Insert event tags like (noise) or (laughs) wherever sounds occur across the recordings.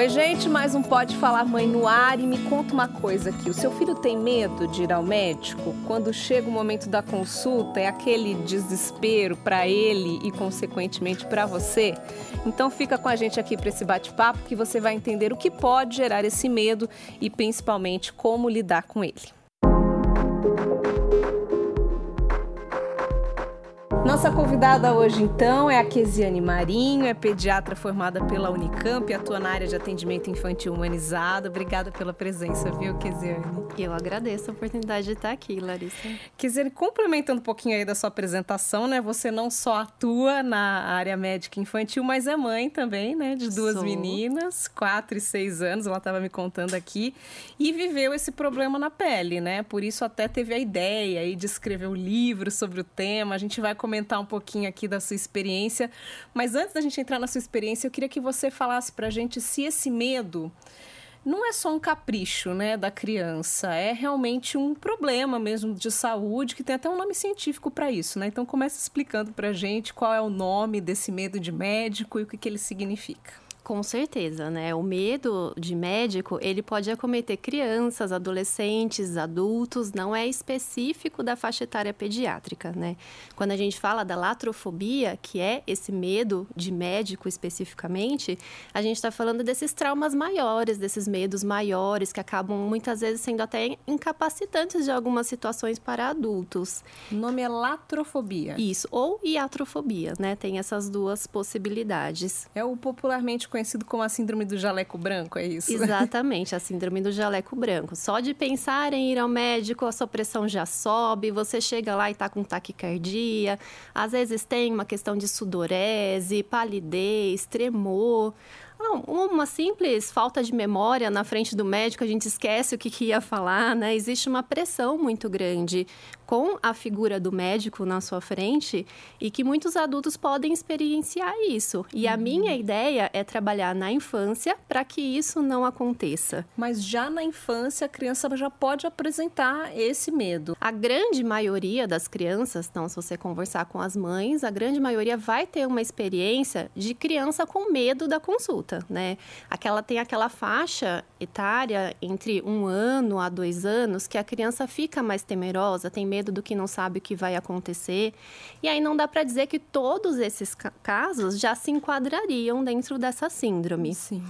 Oi, gente, mais um Pode Falar Mãe no ar e me conta uma coisa aqui. O seu filho tem medo de ir ao médico? Quando chega o momento da consulta, é aquele desespero para ele e, consequentemente, para você? Então, fica com a gente aqui para esse bate-papo que você vai entender o que pode gerar esse medo e, principalmente, como lidar com ele. Nossa convidada hoje, então, é a Kesiane Marinho, é pediatra formada pela Unicamp e atua na área de atendimento infantil humanizado. Obrigada pela presença, viu, Kesiane? Eu agradeço a oportunidade de estar aqui, Larissa. Kesiane, complementando um pouquinho aí da sua apresentação, né? Você não só atua na área médica infantil, mas é mãe também, né? De duas Sou. meninas, quatro e seis anos, ela estava me contando aqui, e viveu esse problema na pele, né? Por isso até teve a ideia aí de escrever um livro sobre o tema. A gente vai comentar um pouquinho aqui da sua experiência. Mas antes da gente entrar na sua experiência, eu queria que você falasse para a gente se esse medo não é só um capricho né, da criança, é realmente um problema mesmo de saúde, que tem até um nome científico para isso. Né? Então, comece explicando para a gente qual é o nome desse medo de médico e o que, que ele significa. Com certeza, né? O medo de médico, ele pode acometer crianças, adolescentes, adultos, não é específico da faixa etária pediátrica, né? Quando a gente fala da latrofobia, que é esse medo de médico especificamente, a gente está falando desses traumas maiores, desses medos maiores, que acabam muitas vezes sendo até incapacitantes de algumas situações para adultos. O nome é latrofobia. Isso, ou iatrofobia, né? Tem essas duas possibilidades. É o popularmente conhecido como a síndrome do jaleco branco, é isso? Exatamente, a síndrome do jaleco branco. Só de pensar em ir ao médico, a sua pressão já sobe, você chega lá e está com taquicardia, às vezes tem uma questão de sudorese, palidez, tremor. Uma simples falta de memória na frente do médico, a gente esquece o que, que ia falar, né? Existe uma pressão muito grande com a figura do médico na sua frente e que muitos adultos podem experienciar isso. E uhum. a minha ideia é trabalhar na infância para que isso não aconteça. Mas já na infância a criança já pode apresentar esse medo. A grande maioria das crianças, então se você conversar com as mães, a grande maioria vai ter uma experiência de criança com medo da consulta, né? Aquela tem aquela faixa etária entre um ano a dois anos que a criança fica mais temerosa, tem medo medo do que não sabe o que vai acontecer. E aí não dá para dizer que todos esses casos já se enquadrariam dentro dessa síndrome. Sim.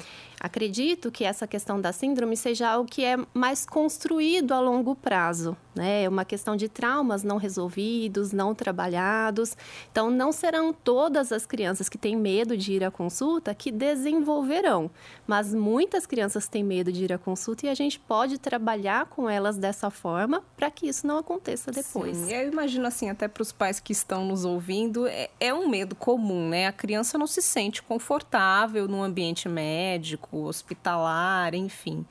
Acredito que essa questão da síndrome seja algo que é mais construído a longo prazo, né? É uma questão de traumas não resolvidos, não trabalhados. Então, não serão todas as crianças que têm medo de ir à consulta que desenvolverão, mas muitas crianças têm medo de ir à consulta e a gente pode trabalhar com elas dessa forma para que isso não aconteça depois. Sim, eu imagino assim, até para os pais que estão nos ouvindo, é, é um medo comum, né? A criança não se sente confortável no ambiente médico hospitalar, enfim.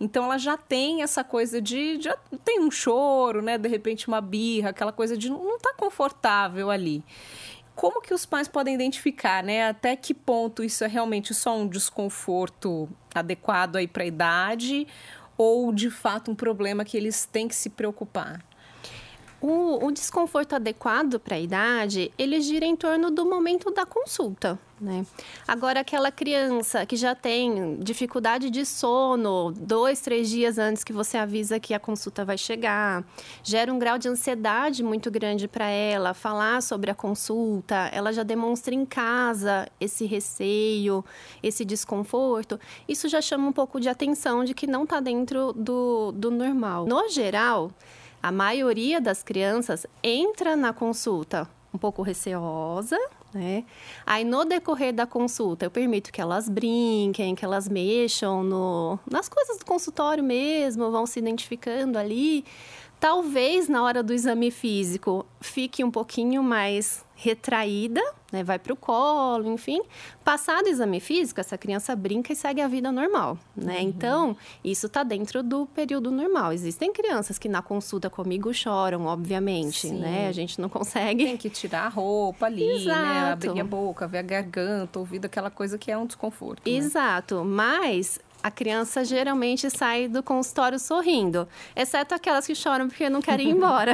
Então ela já tem essa coisa de já tem um choro, né, de repente uma birra, aquela coisa de não tá confortável ali. Como que os pais podem identificar, né, até que ponto isso é realmente só um desconforto adequado aí para a idade ou de fato um problema que eles têm que se preocupar? O, o desconforto adequado para a idade, ele gira em torno do momento da consulta. Né? Agora, aquela criança que já tem dificuldade de sono, dois, três dias antes que você avisa que a consulta vai chegar, gera um grau de ansiedade muito grande para ela, falar sobre a consulta, ela já demonstra em casa esse receio, esse desconforto, isso já chama um pouco de atenção de que não está dentro do, do normal. No geral, a maioria das crianças entra na consulta um pouco receosa, né? Aí no decorrer da consulta, eu permito que elas brinquem, que elas mexam no, nas coisas do consultório mesmo, vão se identificando ali. Talvez na hora do exame físico fique um pouquinho mais retraída, né, vai para o colo, enfim. Passado o exame físico, essa criança brinca e segue a vida normal, né? Uhum. Então, isso está dentro do período normal. Existem crianças que na consulta comigo choram, obviamente, Sim. né? A gente não consegue... Tem que tirar a roupa ali, né? Exato. né? Abrir a boca, ver a garganta, ouvido, aquela coisa que é um desconforto. Né? Exato, mas a criança geralmente sai do consultório sorrindo, exceto aquelas que choram porque não querem ir embora.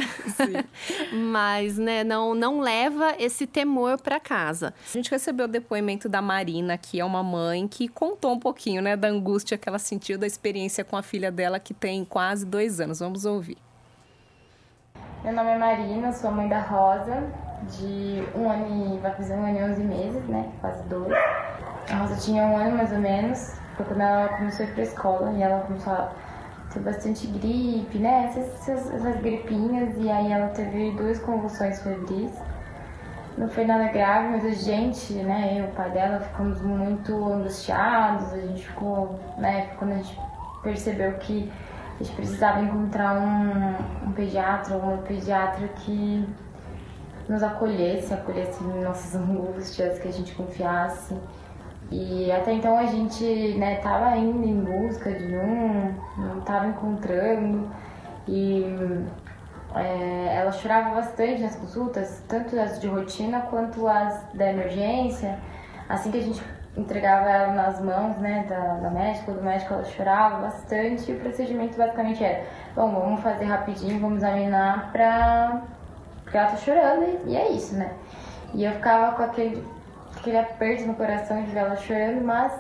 (laughs) Mas, né, não, não leva esse temor para casa. A gente recebeu o depoimento da Marina, que é uma mãe que contou um pouquinho, né, da angústia que ela sentiu da experiência com a filha dela que tem quase dois anos. Vamos ouvir. Meu nome é Marina, sou a mãe da Rosa, de um ano e vai fazer um ano e onze meses, né? Quase dois. A Rosa tinha um ano mais ou menos, foi quando ela começou a ir pra escola e ela começou a ter bastante gripe, né? Essas, essas, essas gripinhas, e aí ela teve duas convulsões febris. Não foi nada grave, mas a gente, né, eu e o pai dela ficamos muito angustiados, a gente ficou, né, quando a gente percebeu que a gente precisava encontrar um, um pediatra uma pediatra que nos acolhesse, acolhesse nossas (laughs) angústias, que a gente confiasse. E até então a gente né, tava indo em busca de um, não tava encontrando. E é, ela chorava bastante nas consultas, tanto as de rotina quanto as da emergência. Assim que a gente entregava ela nas mãos né, da, da médica, do médico, ela chorava bastante. E o procedimento basicamente era: bom, vamos fazer rapidinho, vamos examinar pra. Porque ela tá chorando e, e é isso, né? E eu ficava com aquele aquele aperto no coração ver ela chorando, mas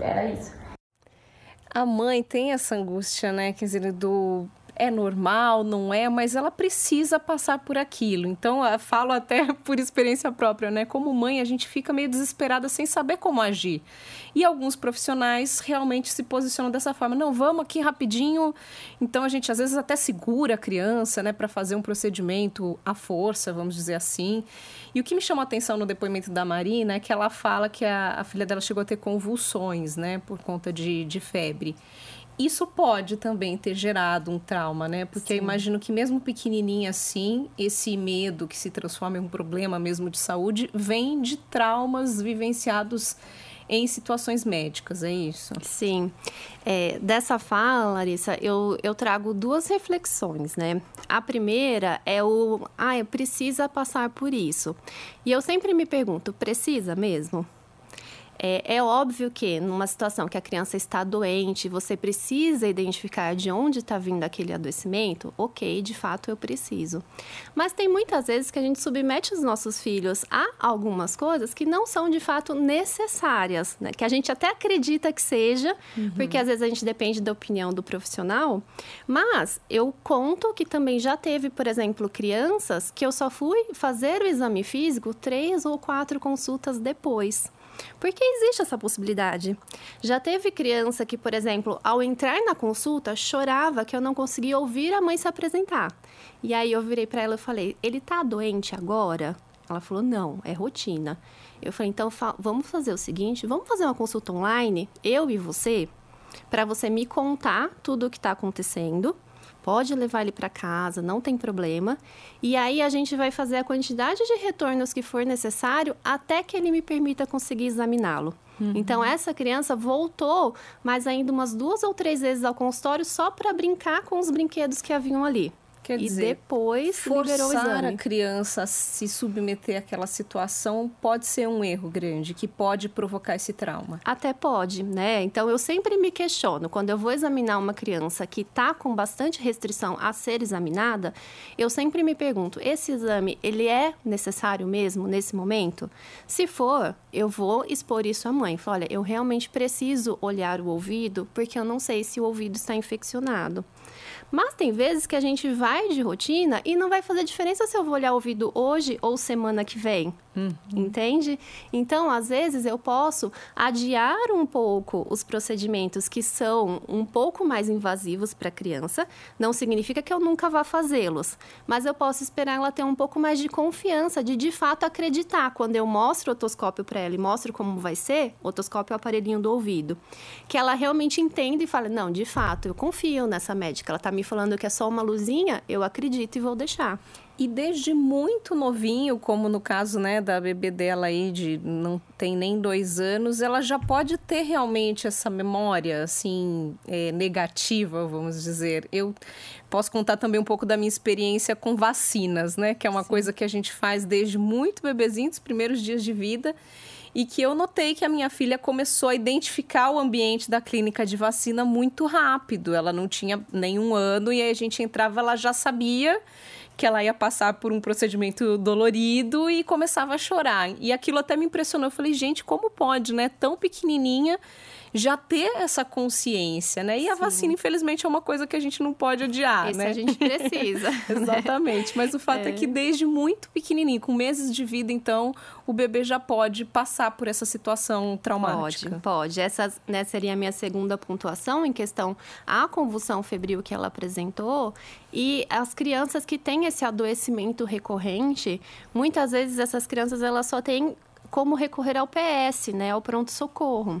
era isso. A mãe tem essa angústia, né? Quer dizer, do é normal, não é, mas ela precisa passar por aquilo. Então, falo até (laughs) por experiência própria, né? Como mãe, a gente fica meio desesperada sem saber como agir. E alguns profissionais realmente se posicionam dessa forma: não, vamos aqui rapidinho. Então, a gente às vezes até segura a criança, né, para fazer um procedimento à força, vamos dizer assim. E o que me chamou a atenção no depoimento da Marina é que ela fala que a, a filha dela chegou a ter convulsões, né, por conta de, de febre isso pode também ter gerado um trauma, né? Porque Sim. eu imagino que mesmo pequenininha assim, esse medo que se transforma em um problema mesmo de saúde vem de traumas vivenciados em situações médicas, é isso? Sim. É, dessa fala, Larissa, eu, eu trago duas reflexões, né? A primeira é o, ah, precisa passar por isso. E eu sempre me pergunto, precisa mesmo? É, é, óbvio que numa situação que a criança está doente, você precisa identificar de onde está vindo aquele adoecimento, ok, de fato eu preciso. Mas tem muitas vezes que a gente submete os nossos filhos a algumas coisas que não são de fato necessárias, né? que a gente até acredita que seja, uhum. porque às vezes a gente depende da opinião do profissional. Mas eu conto que também já teve, por exemplo, crianças que eu só fui fazer o exame físico três ou quatro consultas depois. Porque existe essa possibilidade. Já teve criança que, por exemplo, ao entrar na consulta, chorava que eu não conseguia ouvir a mãe se apresentar. E aí eu virei para ela e falei: "Ele tá doente agora?" Ela falou: "Não, é rotina." Eu falei: "Então fa vamos fazer o seguinte, vamos fazer uma consulta online, eu e você, para você me contar tudo o que está acontecendo." Pode levar ele para casa, não tem problema. E aí a gente vai fazer a quantidade de retornos que for necessário até que ele me permita conseguir examiná-lo. Uhum. Então, essa criança voltou mais ainda umas duas ou três vezes ao consultório só para brincar com os brinquedos que haviam ali. Quer e dizer, depois liberou o exame. a criança a se submeter àquela situação pode ser um erro grande, que pode provocar esse trauma. Até pode, né? Então, eu sempre me questiono, quando eu vou examinar uma criança que está com bastante restrição a ser examinada, eu sempre me pergunto, esse exame, ele é necessário mesmo nesse momento? Se for, eu vou expor isso à mãe. Falo, olha, eu realmente preciso olhar o ouvido, porque eu não sei se o ouvido está infeccionado. Mas tem vezes que a gente vai de rotina e não vai fazer diferença se eu vou olhar o ouvido hoje ou semana que vem. Uhum. Entende? Então, às vezes, eu posso adiar um pouco os procedimentos que são um pouco mais invasivos para a criança. Não significa que eu nunca vá fazê-los, mas eu posso esperar ela ter um pouco mais de confiança, de de fato acreditar. Quando eu mostro o otoscópio para ela e mostro como vai ser, o otoscópio é o aparelhinho do ouvido, que ela realmente entenda e fala: não, de fato, eu confio nessa médica. Ela está me falando que é só uma luzinha, eu acredito e vou deixar. E desde muito novinho, como no caso né, da bebê dela aí, de não tem nem dois anos, ela já pode ter realmente essa memória, assim, é, negativa, vamos dizer. Eu posso contar também um pouco da minha experiência com vacinas, né? Que é uma Sim. coisa que a gente faz desde muito bebezinho, dos primeiros dias de vida. E que eu notei que a minha filha começou a identificar o ambiente da clínica de vacina muito rápido. Ela não tinha nenhum ano e aí a gente entrava, ela já sabia que ela ia passar por um procedimento dolorido e começava a chorar. E aquilo até me impressionou. Eu falei, gente, como pode, né? Tão pequenininha já ter essa consciência, né? E Sim. a vacina, infelizmente, é uma coisa que a gente não pode odiar, Esse né? a gente precisa. (laughs) Exatamente. Mas o fato é. é. que desde muito pequenininho, com meses de vida, então, o bebê já pode passar por essa situação traumática. Pode, pode. Essa né, seria a minha segunda pontuação em questão à convulsão febril que ela apresentou. E as crianças que têm esse adoecimento recorrente, muitas vezes essas crianças elas só têm como recorrer ao PS, né, ao pronto-socorro.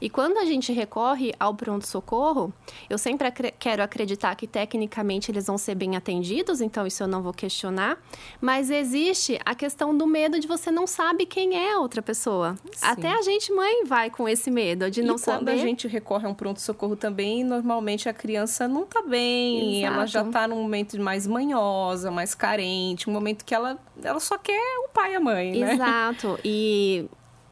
E quando a gente recorre ao pronto-socorro, eu sempre acre quero acreditar que tecnicamente eles vão ser bem atendidos, então isso eu não vou questionar. Mas existe a questão do medo de você não sabe quem é a outra pessoa. Sim. Até a gente, mãe, vai com esse medo de não e saber. Quando a gente recorre a um pronto-socorro também, normalmente a criança não tá bem, Exato. ela já tá num momento mais manhosa, mais carente, um momento que ela, ela só quer o pai e a mãe, né? Exato. E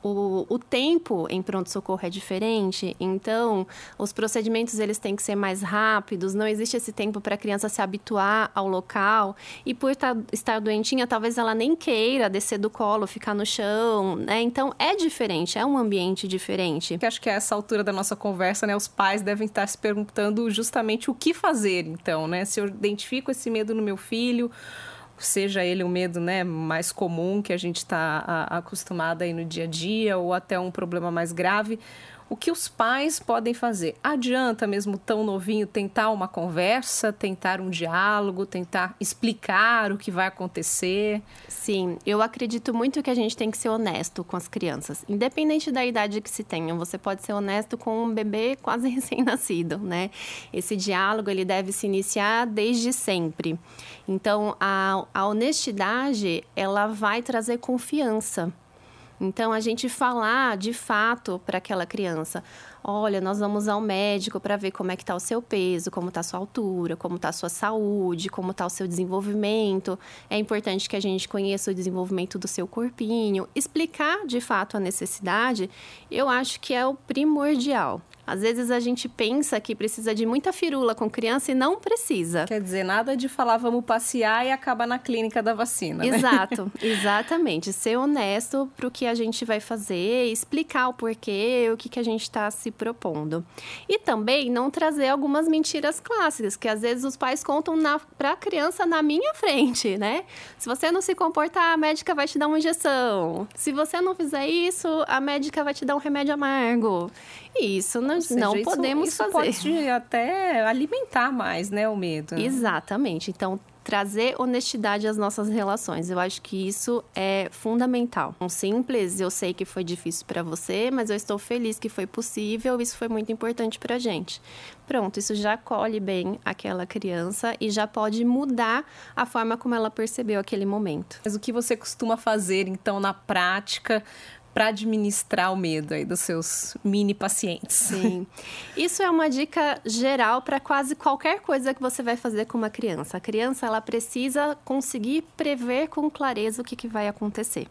o, o tempo em pronto-socorro é diferente, então os procedimentos eles têm que ser mais rápidos, não existe esse tempo para a criança se habituar ao local e por estar doentinha, talvez ela nem queira descer do colo, ficar no chão, né? Então é diferente, é um ambiente diferente. Que acho que a essa altura da nossa conversa, né, os pais devem estar se perguntando justamente o que fazer, então, né? Se eu identifico esse medo no meu filho, seja ele o medo né, mais comum que a gente está acostumado aí no dia a dia ou até um problema mais grave, o que os pais podem fazer? Adianta mesmo tão novinho tentar uma conversa, tentar um diálogo, tentar explicar o que vai acontecer? Sim, eu acredito muito que a gente tem que ser honesto com as crianças, independente da idade que se tenha. Você pode ser honesto com um bebê quase (laughs) recém-nascido, né? Esse diálogo ele deve se iniciar desde sempre. Então, a, a honestidade ela vai trazer confiança então, a gente falar de fato para aquela criança: olha, nós vamos ao médico para ver como é que está o seu peso, como está a sua altura, como está a sua saúde, como está o seu desenvolvimento. É importante que a gente conheça o desenvolvimento do seu corpinho. Explicar de fato a necessidade, eu acho que é o primordial. Às vezes a gente pensa que precisa de muita firula com criança e não precisa. Quer dizer, nada de falar vamos passear e acabar na clínica da vacina. Né? Exato, (laughs) exatamente. Ser honesto para o que a gente vai fazer, explicar o porquê, o que, que a gente está se propondo. E também não trazer algumas mentiras clássicas, que às vezes os pais contam para a criança na minha frente, né? Se você não se comportar, a médica vai te dar uma injeção. Se você não fizer isso, a médica vai te dar um remédio amargo. Isso não, seja, não isso, podemos isso fazer. pode até alimentar mais, né, o medo. Exatamente. Então, trazer honestidade às nossas relações. Eu acho que isso é fundamental. Um simples, eu sei que foi difícil para você, mas eu estou feliz que foi possível. Isso foi muito importante para gente. Pronto, isso já acolhe bem aquela criança e já pode mudar a forma como ela percebeu aquele momento. Mas o que você costuma fazer então na prática para administrar o medo aí dos seus mini pacientes. Sim. Isso é uma dica geral para quase qualquer coisa que você vai fazer com uma criança. A criança ela precisa conseguir prever com clareza o que, que vai acontecer.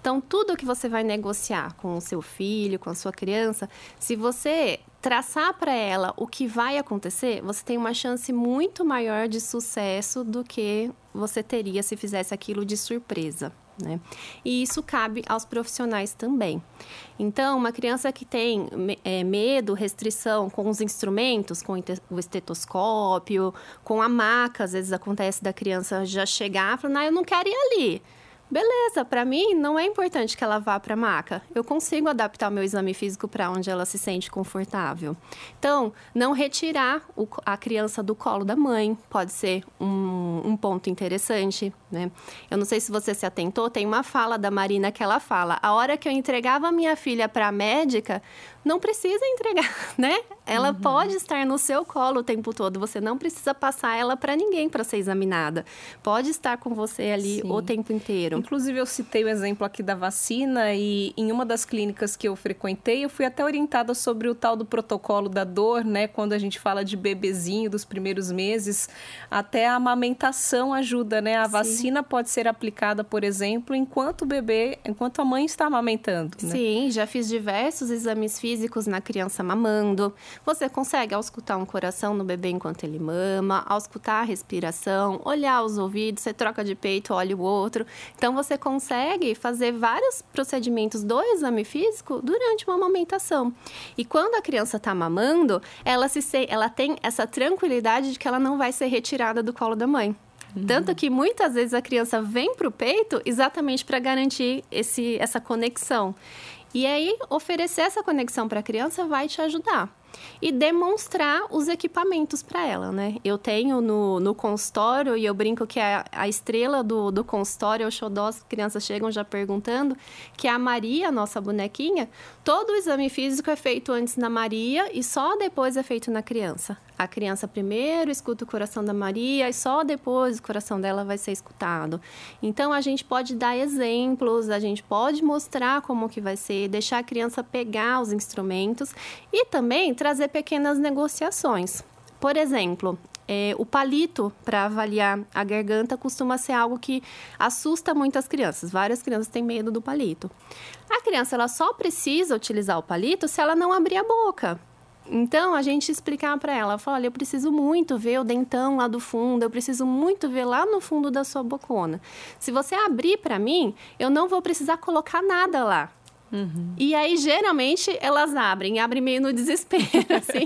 Então, tudo que você vai negociar com o seu filho, com a sua criança, se você traçar para ela o que vai acontecer, você tem uma chance muito maior de sucesso do que você teria se fizesse aquilo de surpresa. Né? E isso cabe aos profissionais também. Então, uma criança que tem é, medo, restrição com os instrumentos, com o estetoscópio, com a maca, às vezes acontece da criança já chegar e falar, eu não quero ir ali. Beleza, para mim não é importante que ela vá para maca. Eu consigo adaptar meu exame físico para onde ela se sente confortável. Então, não retirar o, a criança do colo da mãe pode ser um, um ponto interessante, né? Eu não sei se você se atentou, tem uma fala da Marina que ela fala: a hora que eu entregava a minha filha para a médica, não precisa entregar, (laughs) né? Ela uhum. pode estar no seu colo o tempo todo. Você não precisa passar ela para ninguém para ser examinada. Pode estar com você ali Sim. o tempo inteiro. Inclusive, eu citei o exemplo aqui da vacina e em uma das clínicas que eu frequentei, eu fui até orientada sobre o tal do protocolo da dor, né? Quando a gente fala de bebezinho dos primeiros meses, até a amamentação ajuda, né? A vacina pode ser aplicada, por exemplo, enquanto o bebê, enquanto a mãe está amamentando. Né? Sim, já fiz diversos exames físicos na criança mamando. Você consegue auscultar um coração no bebê enquanto ele mama, auscultar a respiração, olhar os ouvidos, você troca de peito, olha o outro. Então você consegue fazer vários procedimentos do exame físico durante uma amamentação. E quando a criança está mamando, ela se ela tem essa tranquilidade de que ela não vai ser retirada do colo da mãe. Uhum. Tanto que muitas vezes a criança vem para o peito exatamente para garantir esse, essa conexão. E aí, oferecer essa conexão para a criança vai te ajudar e demonstrar os equipamentos para ela, né? Eu tenho no, no consultório, e eu brinco que a, a estrela do, do consultório, o xodó, as crianças chegam já perguntando, que é a Maria, nossa bonequinha. Todo o exame físico é feito antes na Maria e só depois é feito na criança. A criança primeiro escuta o coração da Maria e só depois o coração dela vai ser escutado. Então a gente pode dar exemplos, a gente pode mostrar como que vai ser, deixar a criança pegar os instrumentos e também trazer pequenas negociações. Por exemplo, é, o palito para avaliar a garganta costuma ser algo que assusta muitas crianças. Várias crianças têm medo do palito. A criança ela só precisa utilizar o palito se ela não abrir a boca. Então, a gente explicar para ela, falar, olha, eu preciso muito ver o dentão lá do fundo, eu preciso muito ver lá no fundo da sua bocona. Se você abrir para mim, eu não vou precisar colocar nada lá. Uhum. E aí, geralmente, elas abrem, abrem meio no desespero, (laughs) assim,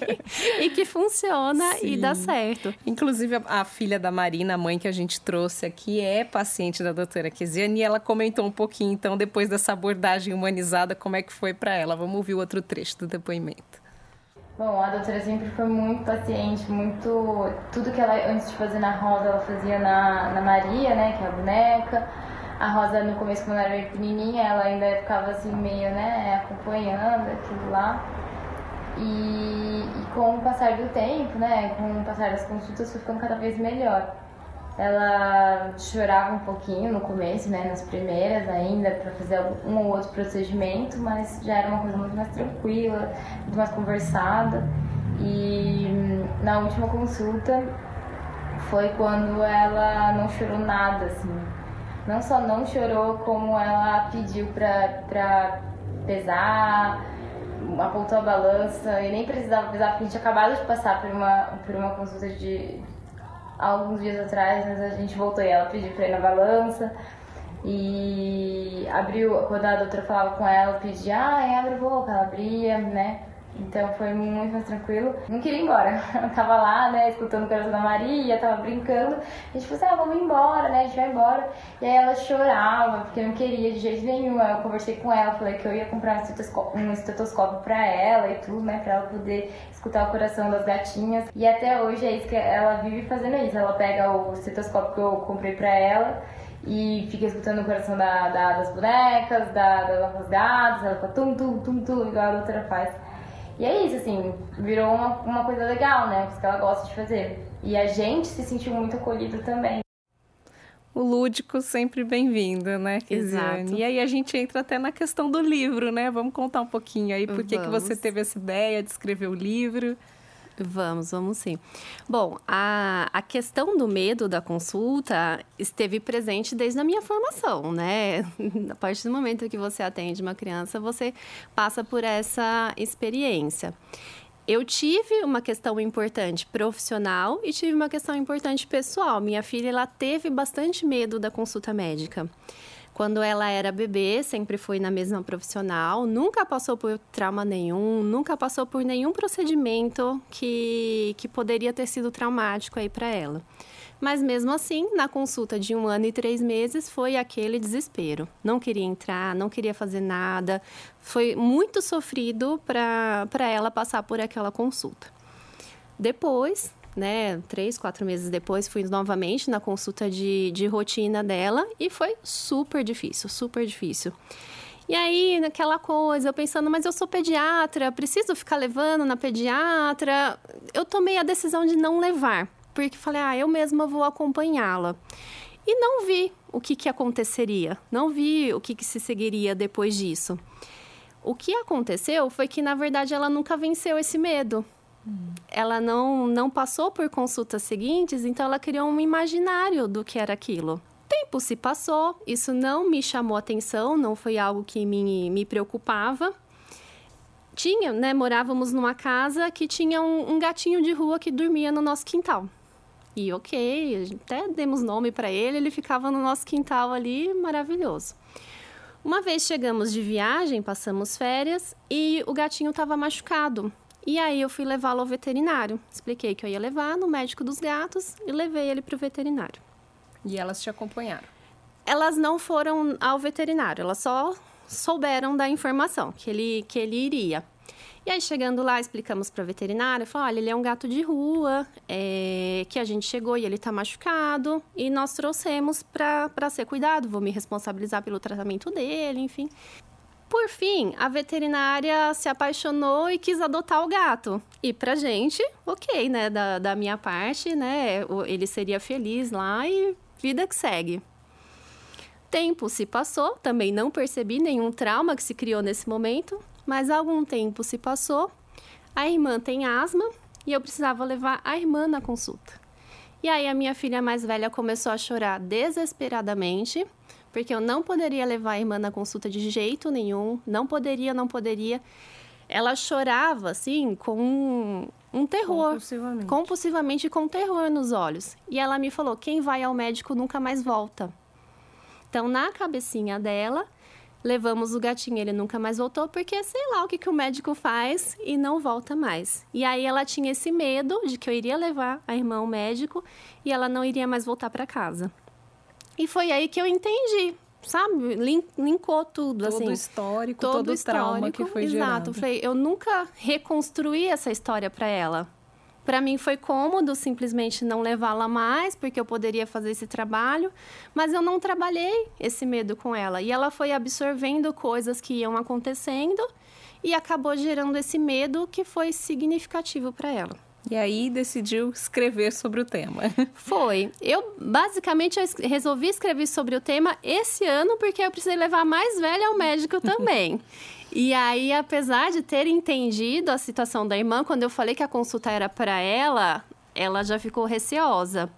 e que funciona Sim. e dá certo. Inclusive, a, a, filha da Marina, a mãe que a gente trouxe aqui, é paciente da doutora Kesiane, e ela comentou um pouquinho, então, depois dessa abordagem humanizada, como é que foi para ela. Vamos ouvir o outro trecho do depoimento. Bom, a doutora sempre foi muito paciente, muito. Tudo que ela, antes de fazer na Rosa, ela fazia na, na Maria, né, que é a boneca a Rosa, no começo, quando era pequenininha, ela ainda ficava assim, meio, né, acompanhando aquilo lá. E, e com o passar do tempo, né, com o passar das consultas, foi ficando cada vez melhor. Ela chorava um pouquinho no começo, né, nas primeiras ainda, para fazer um ou outro procedimento, mas já era uma coisa muito mais tranquila, muito mais conversada. E na última consulta foi quando ela não chorou nada, assim, não só não chorou, como ela pediu pra, pra pesar, apontou a balança e nem precisava pesar, porque a gente acabado de passar por uma, por uma consulta de alguns dias atrás, mas a gente voltou e ela pediu pra ir na balança. E abriu, quando a doutora falava com ela, pedia, ah, abre a boca, ela abria, né? Então foi muito mais tranquilo. Não queria ir embora. (laughs) Eu tava lá, né, escutando o coração da Maria, tava brincando. A gente falou assim, ah, vamos embora, né? A gente vai embora. E aí ela chorava, porque não queria de jeito nenhum. Aí eu conversei com ela, falei que eu ia comprar um estetoscópio, um estetoscópio pra ela e tudo, né? Pra ela poder escutar o coração das gatinhas. E até hoje é isso que ela vive fazendo isso. Ela pega o estetoscópio que eu comprei pra ela e fica escutando o coração da, da das bonecas, da, das gatas, ela fica tum, tum, tum, tum, igual a outra faz. E é isso, assim, virou uma, uma coisa legal, né? Que ela gosta de fazer. E a gente se sentiu muito acolhido também. O lúdico sempre bem-vindo, né, Kisiane? E aí a gente entra até na questão do livro, né? Vamos contar um pouquinho aí por que, que você teve essa ideia de escrever o livro. Vamos, vamos sim. Bom, a, a questão do medo da consulta esteve presente desde a minha formação, né? (laughs) A partir do momento que você atende uma criança, você passa por essa experiência. Eu tive uma questão importante profissional e tive uma questão importante pessoal. Minha filha, ela teve bastante medo da consulta médica. Quando ela era bebê, sempre foi na mesma profissional, nunca passou por trauma nenhum, nunca passou por nenhum procedimento que, que poderia ter sido traumático aí para ela. Mas mesmo assim, na consulta de um ano e três meses, foi aquele desespero. Não queria entrar, não queria fazer nada. Foi muito sofrido para ela passar por aquela consulta. Depois, né, três, quatro meses depois, fui novamente na consulta de, de rotina dela e foi super difícil, super difícil. E aí, naquela coisa, eu pensando, mas eu sou pediatra, preciso ficar levando na pediatra. Eu tomei a decisão de não levar, porque falei, ah, eu mesma vou acompanhá-la. E não vi o que, que aconteceria, não vi o que, que se seguiria depois disso. O que aconteceu foi que, na verdade, ela nunca venceu esse medo ela não, não passou por consultas seguintes, então ela criou um imaginário do que era aquilo. Tempo se passou, isso não me chamou atenção, não foi algo que me, me preocupava. Tinha, né, morávamos numa casa que tinha um, um gatinho de rua que dormia no nosso quintal. E ok, até demos nome para ele, ele ficava no nosso quintal ali, maravilhoso. Uma vez chegamos de viagem, passamos férias e o gatinho estava machucado. E aí eu fui levá-lo ao veterinário. Expliquei que eu ia levar no médico dos gatos e levei ele para o veterinário. E elas te acompanharam? Elas não foram ao veterinário, elas só souberam da informação que ele, que ele iria. E aí, chegando lá, explicamos para a veterinária, falou, olha, ele é um gato de rua, é, que a gente chegou e ele está machucado, e nós trouxemos para ser cuidado, vou me responsabilizar pelo tratamento dele, enfim. Por fim, a veterinária se apaixonou e quis adotar o gato. E pra gente, ok, né? Da, da minha parte, né? Ele seria feliz lá e vida que segue. Tempo se passou, também não percebi nenhum trauma que se criou nesse momento. Mas algum tempo se passou, a irmã tem asma e eu precisava levar a irmã na consulta. E aí a minha filha mais velha começou a chorar desesperadamente, porque eu não poderia levar a irmã na consulta de jeito nenhum, não poderia, não poderia. Ela chorava assim com um, um terror, compulsivamente. compulsivamente com terror nos olhos. E ela me falou: "Quem vai ao médico nunca mais volta". Então, na cabecinha dela, Levamos o gatinho, ele nunca mais voltou, porque sei lá o que, que o médico faz e não volta mais. E aí ela tinha esse medo de que eu iria levar a irmã ao médico e ela não iria mais voltar para casa. E foi aí que eu entendi, sabe? linkou tudo, todo assim. Todo histórico, todo, todo o trauma que foi exato. gerado. Exato. Falei, eu nunca reconstruí essa história para ela. Para mim foi cômodo simplesmente não levá-la mais, porque eu poderia fazer esse trabalho, mas eu não trabalhei esse medo com ela. E ela foi absorvendo coisas que iam acontecendo e acabou gerando esse medo que foi significativo para ela. E aí decidiu escrever sobre o tema. (laughs) Foi. Eu basicamente eu resolvi escrever sobre o tema esse ano porque eu precisei levar mais velha ao médico também. (laughs) E aí, apesar de ter entendido a situação da irmã, quando eu falei que a consulta era para ela, ela já ficou receosa.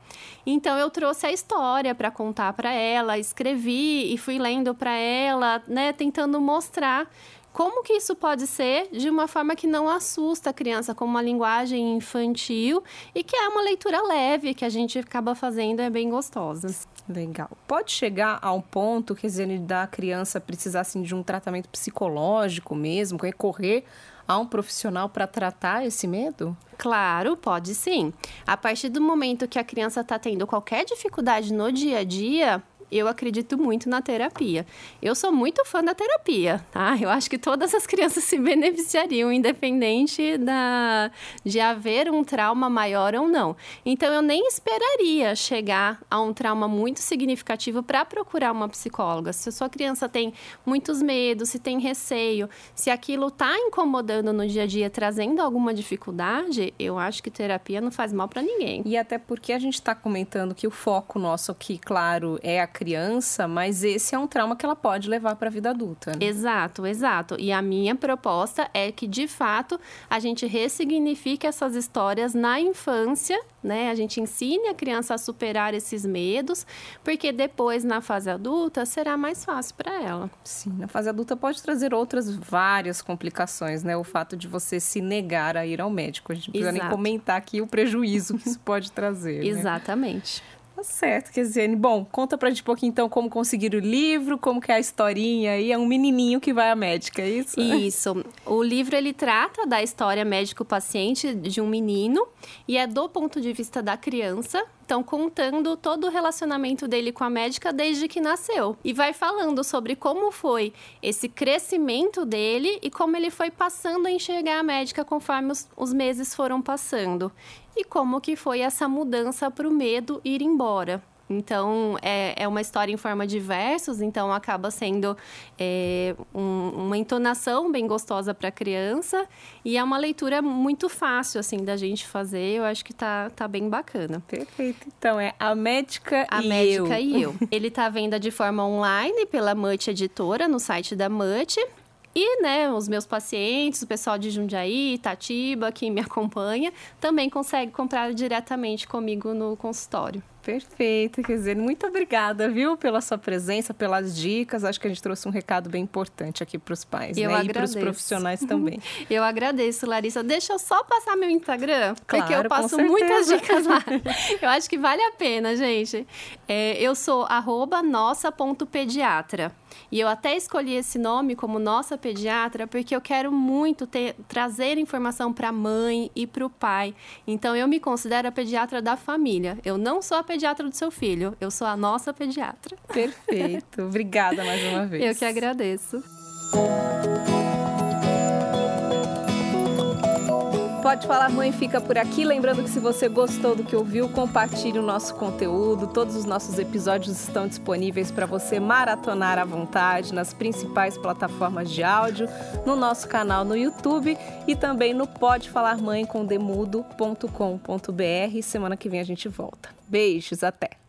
Então eu trouxe a história para contar para ela, escrevi e fui lendo para ela, né, tentando mostrar como que isso pode ser de uma forma que não assusta a criança, com uma linguagem infantil e que é uma leitura leve que a gente acaba fazendo é bem gostosa. Legal. Pode chegar a um ponto, quer dizer, da criança precisar assim, de um tratamento psicológico mesmo, recorrer a um profissional para tratar esse medo? Claro, pode sim. A partir do momento que a criança está tendo qualquer dificuldade no dia a dia, eu acredito muito na terapia. Eu sou muito fã da terapia, tá? Eu acho que todas as crianças se beneficiariam, independente da, de haver um trauma maior ou não. Então, eu nem esperaria chegar a um trauma muito significativo para procurar uma psicóloga. Se a sua criança tem muitos medos, se tem receio, se aquilo está incomodando no dia a dia, trazendo alguma dificuldade, eu acho que terapia não faz mal para ninguém. E até porque a gente está comentando que o foco nosso aqui, claro, é a criança, mas esse é um trauma que ela pode levar para a vida adulta. Né? Exato, exato. E a minha proposta é que, de fato, a gente ressignifique essas histórias na infância, né? A gente ensine a criança a superar esses medos, porque depois, na fase adulta, será mais fácil para ela. Sim, na fase adulta pode trazer outras várias complicações, né? O fato de você se negar a ir ao médico. A gente não precisa Exato. nem comentar aqui o prejuízo que isso pode trazer. Né? Exatamente. Né? Tá certo, Kesiane. Bom, conta pra gente um pouquinho então como conseguir o livro, como que é a historinha aí. É um menininho que vai à médica, é isso? Isso. O livro, ele trata da história médico-paciente de um menino e é do ponto de vista da criança, então contando todo o relacionamento dele com a médica desde que nasceu. E vai falando sobre como foi esse crescimento dele e como ele foi passando a enxergar a médica conforme os, os meses foram passando. E como que foi essa mudança para o medo ir embora. Então, é, é uma história em forma de versos, então acaba sendo é, um, uma entonação bem gostosa para a criança e é uma leitura muito fácil, assim, da gente fazer. Eu acho que tá, tá bem bacana. Perfeito. Então, é A Médica a e Médica Eu. e Eu. (laughs) Ele tá à venda de forma online pela Mut Editora, no site da Mut. E, né, os meus pacientes, o pessoal de Jundiaí, Itatiba, que me (laughs) acompanha, também consegue comprar diretamente comigo no consultório. Perfeito, quer dizer, muito obrigada, viu, pela sua presença, pelas dicas. Acho que a gente trouxe um recado bem importante aqui para os pais eu né? agradeço. e para os profissionais também. (laughs) eu agradeço, Larissa. Deixa eu só passar meu Instagram, claro, porque eu passo muitas dicas lá. (laughs) eu acho que vale a pena, gente. É, eu sou nossa.pediatra. E eu até escolhi esse nome como Nossa Pediatra porque eu quero muito ter, trazer informação para a mãe e para o pai. Então eu me considero a pediatra da família. Eu não sou a pediatra do seu filho, eu sou a nossa pediatra. Perfeito. Obrigada mais uma (laughs) vez. Eu que agradeço. Pode Falar Mãe fica por aqui. Lembrando que se você gostou do que ouviu, compartilhe o nosso conteúdo. Todos os nossos episódios estão disponíveis para você maratonar à vontade nas principais plataformas de áudio, no nosso canal no YouTube e também no podefalarmãe com demudo.com.br. Semana que vem a gente volta. Beijos, até!